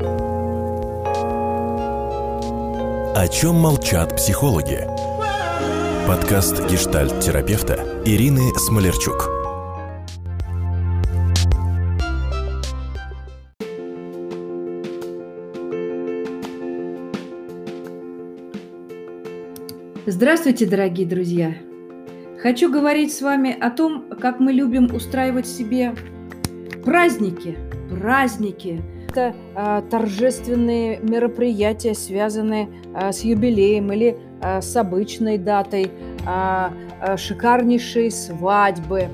О чем молчат психологи? Подкаст гештальт-терапевта Ирины Смолерчук. Здравствуйте, дорогие друзья! Хочу говорить с вами о том, как мы любим устраивать себе праздники. Праздники – это э, торжественные мероприятия, связанные э, с юбилеем или э, с обычной датой, э, э, шикарнейшие свадьбы.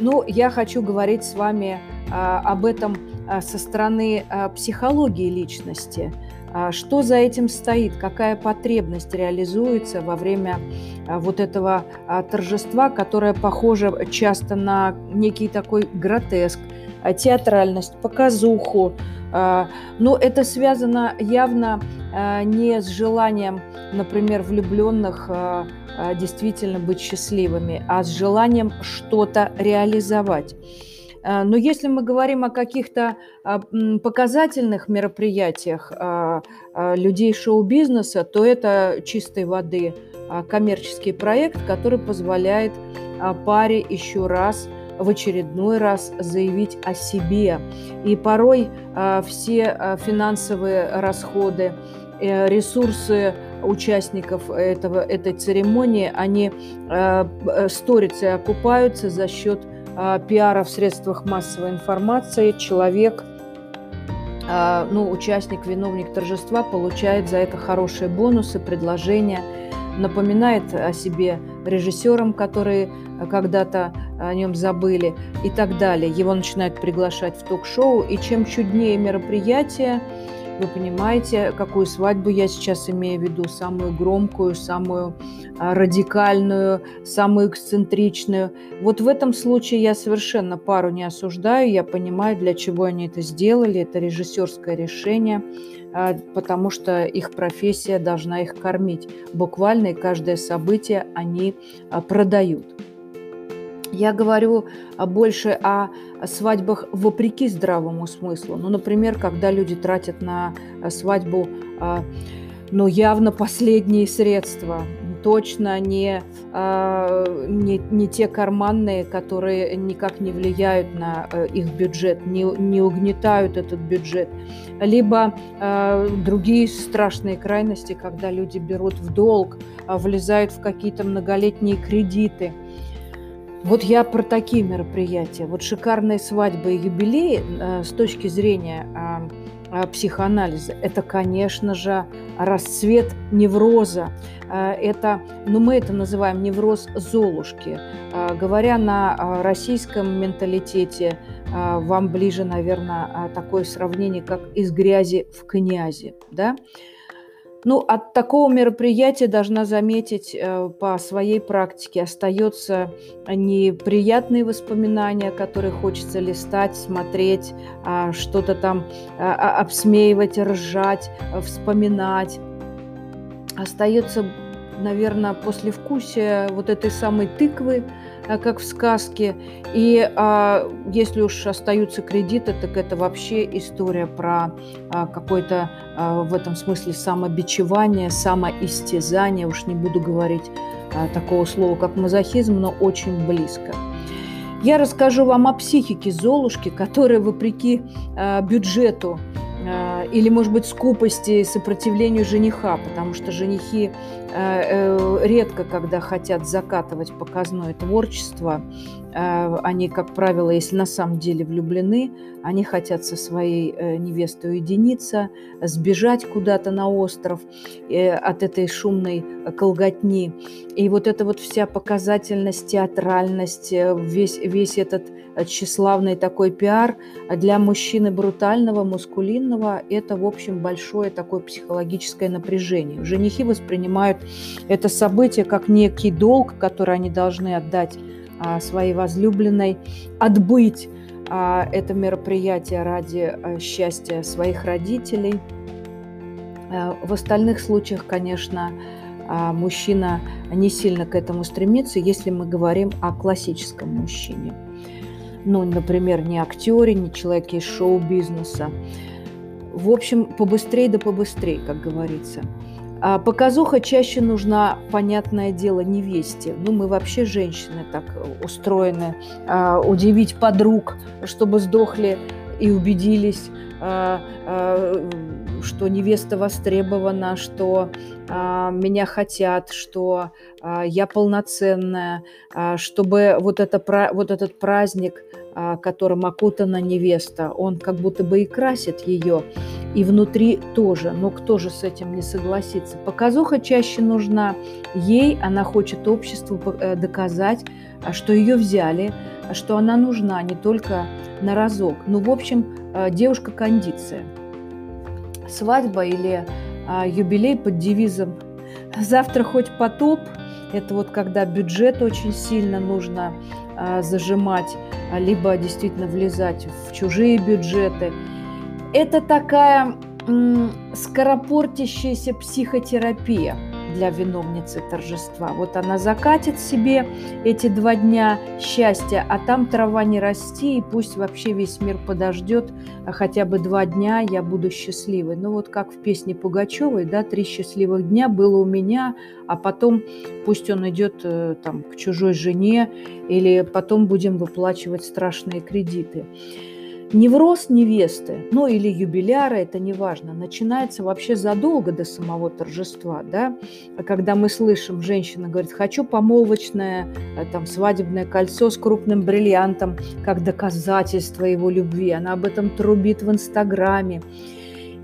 Ну, я хочу говорить с вами э, об этом э, со стороны э, психологии личности – что за этим стоит? Какая потребность реализуется во время вот этого торжества, которое похоже часто на некий такой гротеск, театральность, показуху. Но это связано явно не с желанием, например, влюбленных действительно быть счастливыми, а с желанием что-то реализовать. Но если мы говорим о каких-то а, показательных мероприятиях а, а, людей шоу-бизнеса, то это чистой воды коммерческий проект, который позволяет паре еще раз в очередной раз заявить о себе. И порой все финансовые расходы, э, ресурсы участников этого, этой церемонии, они э, сторятся окупаются за счет а, пиара в средствах массовой информации человек, а, ну, участник, виновник торжества получает за это хорошие бонусы, предложения, напоминает о себе режиссерам, которые когда-то о нем забыли и так далее. Его начинают приглашать в ток-шоу, и чем чуднее мероприятие, вы понимаете, какую свадьбу я сейчас имею в виду, самую громкую, самую а, радикальную, самую эксцентричную. Вот в этом случае я совершенно пару не осуждаю, я понимаю, для чего они это сделали, это режиссерское решение, потому что их профессия должна их кормить. Буквально и каждое событие они а, продают. Я говорю больше о свадьбах вопреки здравому смыслу. Ну, например, когда люди тратят на свадьбу ну, явно последние средства, точно не, не, не те карманные, которые никак не влияют на э, их бюджет, не, не угнетают этот бюджет. Либо другие страшные крайности, когда люди берут в долг, влезают в какие-то многолетние кредиты – вот я про такие мероприятия. Вот шикарные свадьбы и юбилеи э, с точки зрения э, психоанализа, это, конечно же, расцвет невроза. Э, это, ну, мы это называем невроз Золушки. Э, говоря на э, российском менталитете, э, вам ближе, наверное, такое сравнение, как из грязи в князи. Да? Ну, от такого мероприятия, должна заметить, э, по своей практике остается неприятные воспоминания, которые хочется листать, смотреть, а, что-то там а, а, обсмеивать, ржать, вспоминать. Остается, наверное, послевкусие вот этой самой тыквы, Э, как в сказке. И а, если уж остаются кредиты, так это вообще история про а, какое-то а, в этом смысле самобичевание, самоистязание. Уж не буду говорить а, такого слова, как мазохизм, но очень близко. Я расскажу вам о психике Золушки, которая, вопреки а, бюджету а, или, может быть, скупости сопротивлению жениха, потому что женихи Э, э, редко, когда хотят закатывать показное творчество, э, они, как правило, если на самом деле влюблены, они хотят со своей невестой уединиться, сбежать куда-то на остров от этой шумной колготни. И вот эта вот вся показательность, театральность, весь, весь этот тщеславный такой пиар для мужчины брутального, мускулинного – это, в общем, большое такое психологическое напряжение. Женихи воспринимают это событие как некий долг, который они должны отдать своей возлюбленной, отбыть а, это мероприятие ради а, счастья своих родителей. В остальных случаях, конечно, мужчина не сильно к этому стремится, если мы говорим о классическом мужчине. Ну, например, не актере, не человеке из шоу-бизнеса. в общем, побыстрее да побыстрее, как говорится. А показуха чаще нужна, понятное дело, невесте. Ну, мы вообще женщины так устроены. А, удивить подруг, чтобы сдохли и убедились, а, а, что невеста востребована, что меня хотят, что я полноценная, чтобы вот, это, вот этот праздник, которым окутана невеста, он как будто бы и красит ее и внутри тоже. Но кто же с этим не согласится? Показуха чаще нужна ей, она хочет обществу э, доказать, а, что ее взяли, а что она нужна не только на разок. Ну, в общем, э, девушка-кондиция. Свадьба или а, юбилей под девизом «Завтра хоть потоп» – это вот когда бюджет очень сильно нужно зажимать, либо действительно влезать в чужие бюджеты – это такая скоропортящаяся психотерапия для виновницы торжества. Вот она закатит себе эти два дня счастья, а там трава не расти, и пусть вообще весь мир подождет, а хотя бы два дня я буду счастливой. Ну вот как в песне Пугачевой, да, три счастливых дня было у меня, а потом пусть он идет э, там к чужой жене, или потом будем выплачивать страшные кредиты. Невроз невесты, ну или юбиляра, это не важно, начинается вообще задолго до самого торжества, да, когда мы слышим, женщина говорит, хочу помолвочное, э, там, свадебное кольцо с крупным бриллиантом, как доказательство его любви, она об этом трубит в Инстаграме,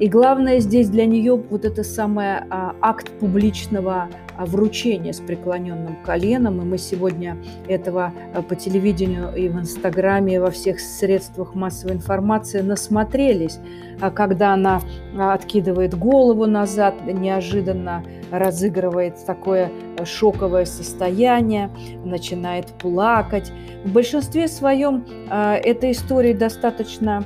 и главное здесь для нее вот это самое а, акт публичного а, вручения с преклоненным коленом. И мы сегодня этого а, по телевидению и в Инстаграме, и во всех средствах массовой информации насмотрелись, а когда она откидывает голову назад, неожиданно разыгрывает такое шоковое состояние, начинает плакать. В большинстве своем эта история достаточно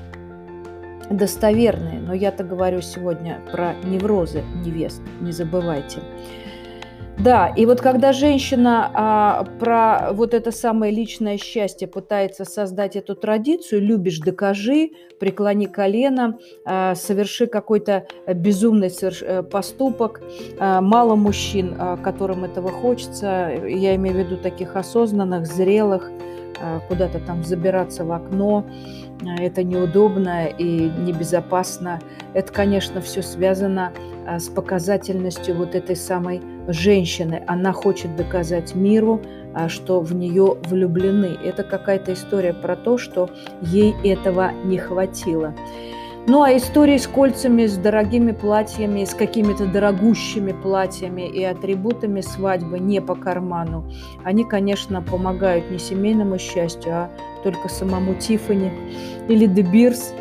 достоверные, но я-то говорю сегодня про неврозы невест, не забывайте. Да, и вот когда женщина а, про вот это самое личное счастье пытается создать эту традицию, любишь, докажи, преклони колено, а, соверши какой-то безумный соверш... Э, поступок. А, мало мужчин, а, которым этого хочется, я имею в виду таких осознанных, зрелых, куда-то там забираться в окно, а, это неудобно и небезопасно. Это, конечно, все связано а, с показательностью вот этой самой женщины. Она хочет доказать миру, что в нее влюблены. Это какая-то история про то, что ей этого не хватило. Ну а истории с кольцами, с дорогими платьями, с какими-то дорогущими платьями и атрибутами свадьбы не по карману, они, конечно, помогают не семейному счастью, а только самому Тифани или Дебирс.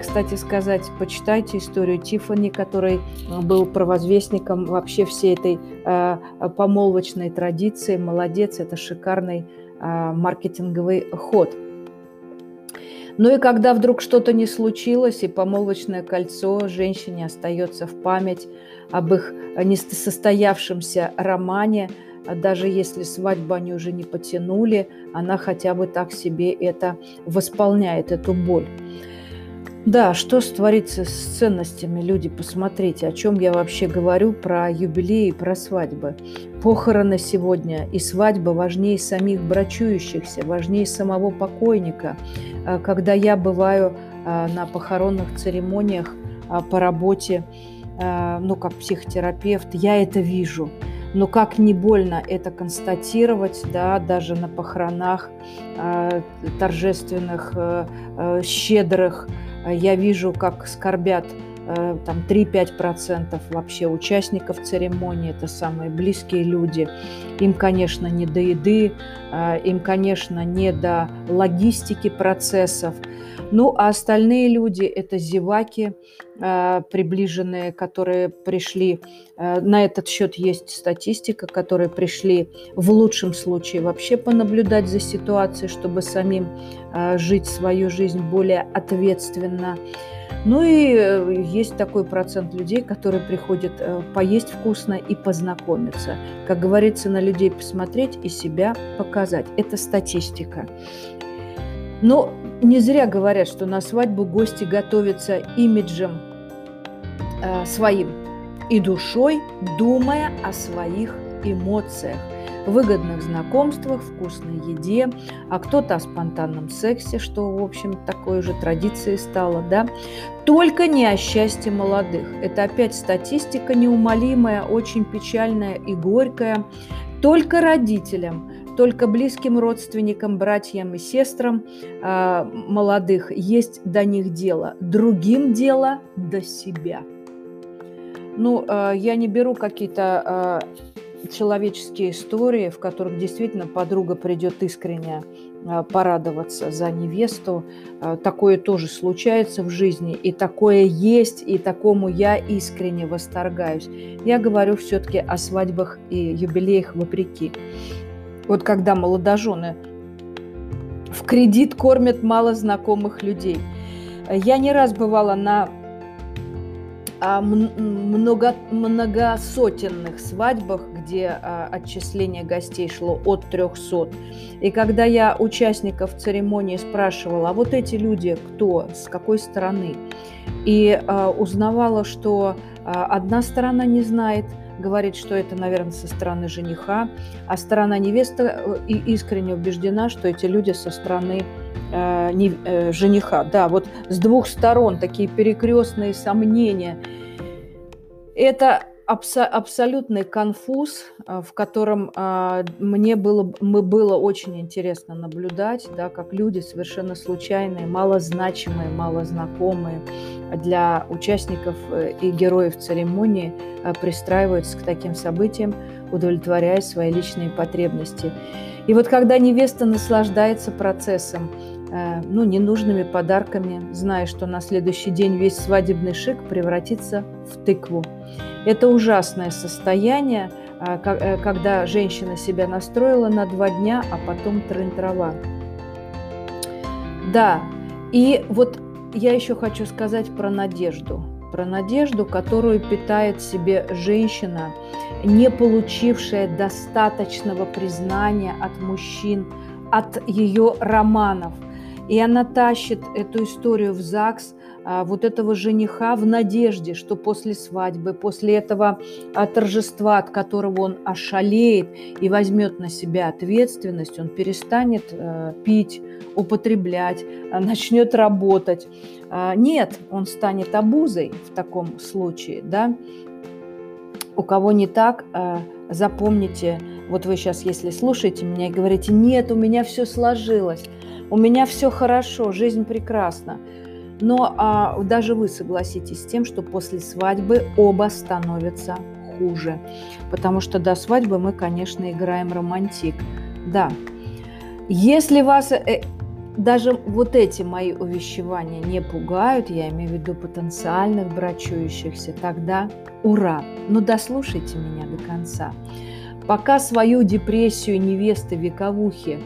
Кстати сказать, почитайте историю Тифани, который э, был провозвестником вообще всей этой э, помолвочной традиции. Молодец, это шикарный маркетинговый ход. Ну и когда вдруг что-то не случилось, и помолвочное кольцо женщине остается в память об их несостоявшемся романе, а даже если свадьбу они уже не потянули, она хотя бы так себе это восполняет, эту боль. Да, что творится с ценностями, люди, посмотрите, о чем я вообще говорю про юбилеи, про свадьбы. Похороны сегодня и свадьба важнее самих брачующихся, важнее самого покойника. А, когда я бываю а, на похоронных церемониях а, по работе, ну, как психотерапевт, я это вижу. Но как не больно это констатировать, да, даже на похоронах торжественных, щедрых, я вижу, как скорбят там 3-5% вообще участников церемонии, это самые близкие люди. Им, конечно, не до еды, э, им, конечно, не до логистики процессов. Ну, а остальные люди – это зеваки, э, приближенные, которые пришли, на этот счет есть статистика, которые пришли в лучшем случае вообще понаблюдать за ситуацией, чтобы самим жить свою жизнь более ответственно. Ну и э, есть такой процент людей, которые приходят э, поесть вкусно и познакомиться. Как говорится, на людей посмотреть и себя показать. Это статистика. Но не зря говорят, что на свадьбу гости готовятся имиджем э, своим и душой, думая о своих эмоциях, выгодных знакомствах, вкусной еде, а кто-то о спонтанном сексе, что, в общем, такой же традицией стало, да. Только не о счастье молодых. Это опять статистика неумолимая, очень печальная и горькая. Только родителям, только близким родственникам, братьям и сестрам э, молодых есть до них дело. Другим дело до себя. Ну, э, я не беру какие-то э, человеческие истории, в которых действительно подруга придет искренне э, порадоваться за невесту. Э, такое тоже случается в жизни, и такое есть, и такому я искренне восторгаюсь. Я говорю все-таки о свадьбах и юбилеях вопреки. Вот когда молодожены в кредит кормят мало знакомых людей. Я не раз бывала на а, много, многосотенных свадьбах, где а, отчисление гостей шло от 300. И когда я участников церемонии спрашивала, а вот эти люди кто, с какой стороны, и а, узнавала, что одна сторона не знает – говорит, что это, наверное, со стороны жениха, а сторона невесты э, искренне убеждена, что эти люди со стороны э, не, э, жениха. Да, вот с двух сторон такие перекрестные сомнения. Это абсо- абсолютный конфуз, э, в котором э, мне было, мы было очень интересно наблюдать, да, как люди совершенно случайные, малозначимые, малознакомые для участников э, и героев церемонии пристраиваются к таким событиям, удовлетворяя свои личные потребности. И вот когда невеста наслаждается процессом, ну, ненужными подарками, зная, что на следующий день весь свадебный шик превратится в тыкву. Это ужасное состояние, а, э, когда женщина себя настроила на два дня, а потом трын-трава. Да, и вот я еще хочу сказать про надежду. Про надежду, которую питает себе женщина, не получившая достаточного признания от мужчин, от ее романов. И она тащит эту историю в ЗАГС, а, вот этого жениха в надежде, что после свадьбы, после этого а, торжества, от которого он ошалеет и возьмет на себя ответственность, он перестанет э, пить, употреблять, а, начнет работать. Нет, он станет обузой в таком случае, да. У кого не так, запомните, вот вы сейчас, если слушаете меня и говорите, нет, у меня все сложилось, у меня все хорошо, жизнь прекрасна. Но а, даже вы согласитесь с тем, что после свадьбы оба становятся хуже. Потому что до свадьбы мы, конечно, играем романтик. Да. Если вас э, даже вот эти мои увещевания не пугают, я имею в виду потенциальных брачующихся, тогда ура! Но дослушайте меня до конца. Пока свою депрессию невесты вековухи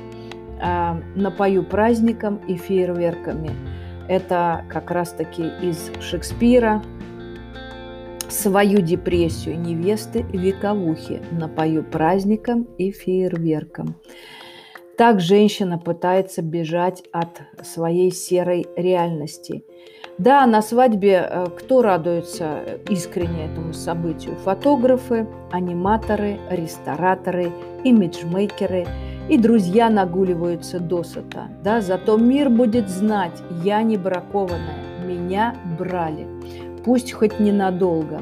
э, напою праздником и фейерверками – это как раз-таки из Шекспира. Свою депрессию невесты вековухи напою праздником и фейерверком. Так женщина пытается бежать от своей серой реальности. Да, на свадьбе э, кто радуется искренне этому событию? Фотографы, аниматоры, рестораторы, имиджмейкеры – и друзья нагуливаются досыта. Да? Зато мир будет знать, я не бракованная, меня брали. Пусть хоть ненадолго.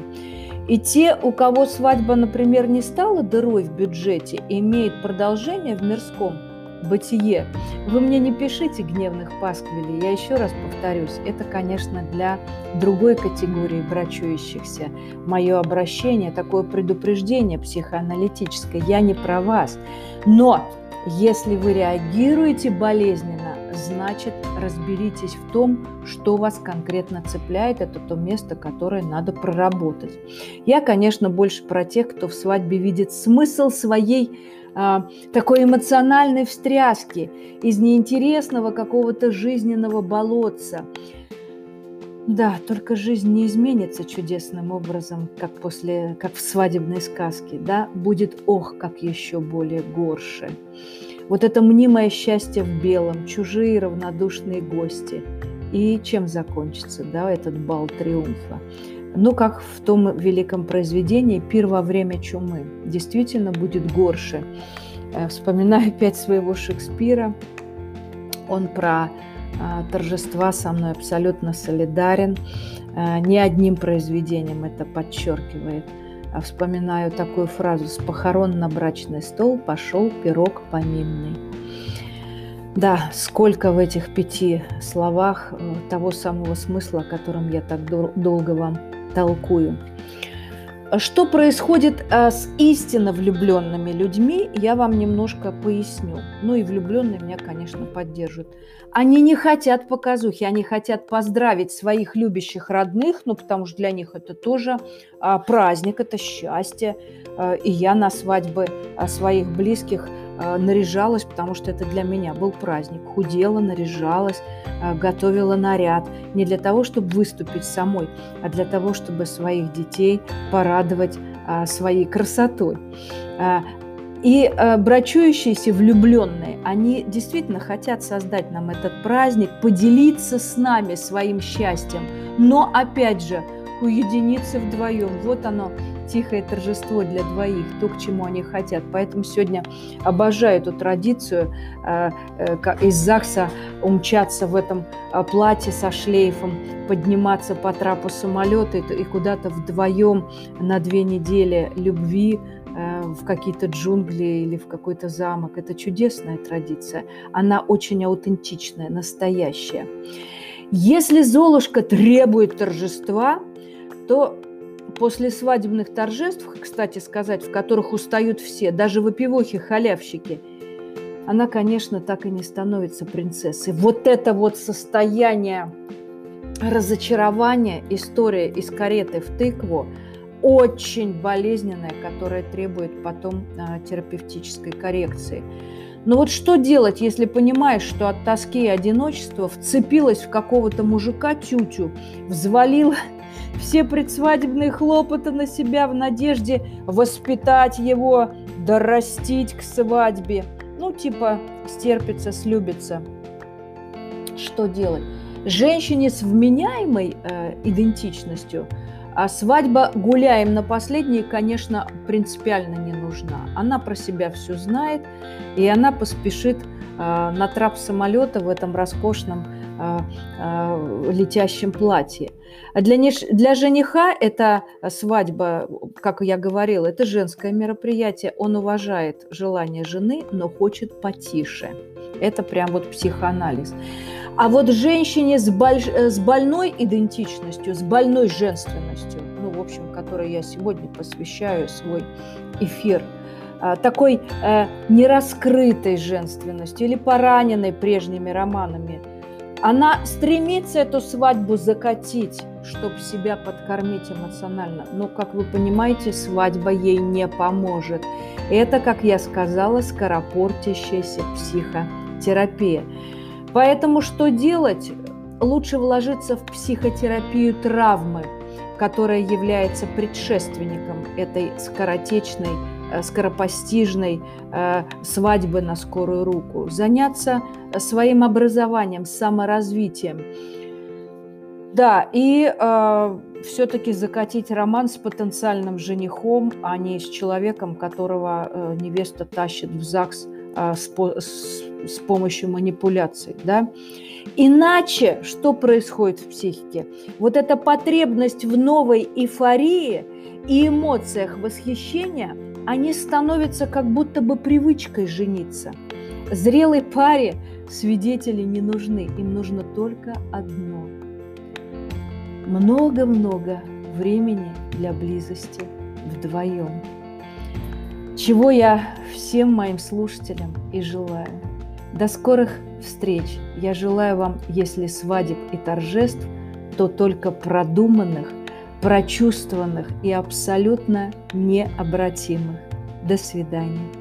И те, у кого свадьба, например, не стала дырой в бюджете, имеет продолжение в мирском бытие. Вы мне не пишите гневных пасквилей, я еще раз повторюсь, это, конечно, для другой категории брачующихся. Мое обращение, такое предупреждение психоаналитическое, я не про вас. Но если вы реагируете болезненно, значит разберитесь в том, что вас конкретно цепляет. Это то место, которое надо проработать. Я, конечно, больше про тех, кто в свадьбе видит смысл своей такой эмоциональной встряски из неинтересного какого-то жизненного болотца. Да, только жизнь не изменится чудесным образом, как после, как в свадебной сказке, да, будет ох, как еще более горше. Вот это мнимое счастье в белом, чужие равнодушные гости. И чем закончится, да, этот бал триумфа? Ну, как в том великом произведении «Пир во время чумы». Действительно будет горше. Э, вспоминаю опять своего Шекспира. Он про а, торжества со мной абсолютно солидарен. А, ни одним произведением это подчеркивает. А вспоминаю такую фразу «С похорон на брачный стол пошел пирог поминный». Да, сколько в этих пяти словах э, того самого смысла, о котором я так долго вам толкую. Что происходит а, с истинно влюбленными людьми, я вам немножко поясню. Ну и влюбленные меня, конечно, поддержат. Они не хотят показухи, они хотят поздравить своих любящих родных, ну потому что для них это тоже а, праздник, это счастье. А, и я на свадьбы своих близких наряжалась, потому что это для меня был праздник. Худела, наряжалась, а, готовила наряд. Не для того, чтобы выступить самой, а для того, чтобы своих детей порадовать а, своей красотой. И брачующиеся влюбленные, они действительно хотят создать нам этот праздник, поделиться с нами своим счастьем, но опять же уединиться вдвоем. Вот оно, тихое торжество для двоих, то, к чему они хотят. Поэтому сегодня обожаю эту традицию э, э, из ЗАГСа умчаться в этом э, платье со шлейфом, подниматься по трапу самолета и куда-то вдвоем на две недели любви в какие-то джунгли или в какой-то замок. Это чудесная традиция. Она очень аутентичная, настоящая. Если Золушка требует торжества, то после свадебных торжеств, кстати сказать, в которых устают все, даже выпивохи-халявщики, она, конечно, так и не становится принцессой. Вот это вот состояние разочарования, история из кареты в тыкву, очень болезненная, которая требует потом а, терапевтической коррекции. Но вот что делать, если понимаешь, что от тоски и одиночества вцепилась в какого-то мужика тютю, взвалила все предсвадебные хлопоты на себя в надежде воспитать его, дорастить к свадьбе. Ну, типа, стерпится, слюбится. Что делать? Женщине с вменяемой э, идентичностью а свадьба «гуляем на последней», конечно, принципиально не нужна. Она про себя все знает, и она поспешит э, на трап самолета в этом роскошном летящем платье. А для, для жениха это свадьба, как я говорила, это женское мероприятие. Он уважает желание жены, но хочет потише. Это прям вот психоанализ. А вот женщине с, больш... с больной идентичностью, с больной женственностью, ну, в общем, которой я сегодня посвящаю свой эфир, а, такой э, нераскрытой женственностью или пораненной прежними романами – она стремится эту свадьбу закатить, чтобы себя подкормить эмоционально. Но, как вы понимаете, свадьба ей не поможет. Это, как я сказала, скоропортящаяся психотерапия. Поэтому что делать? Лучше вложиться в психотерапию травмы, которая является предшественником этой скоротечной скоропостижной э, свадьбы на скорую руку, заняться своим образованием, саморазвитием. Да, и э, все-таки закатить роман с потенциальным женихом, а не с человеком, которого э, невеста тащит в ЗАГС э, с, с, с помощью манипуляций. Да? Иначе что происходит в психике? Вот эта потребность в новой эйфории и эмоциях восхищения – они становятся как будто бы привычкой жениться. Зрелой паре свидетели не нужны, им нужно только одно. Много-много времени для близости вдвоем. Чего я всем моим слушателям и желаю. До скорых встреч. Я желаю вам, если свадеб и торжеств, то только продуманных, прочувствованных и абсолютно необратимых. До свидания.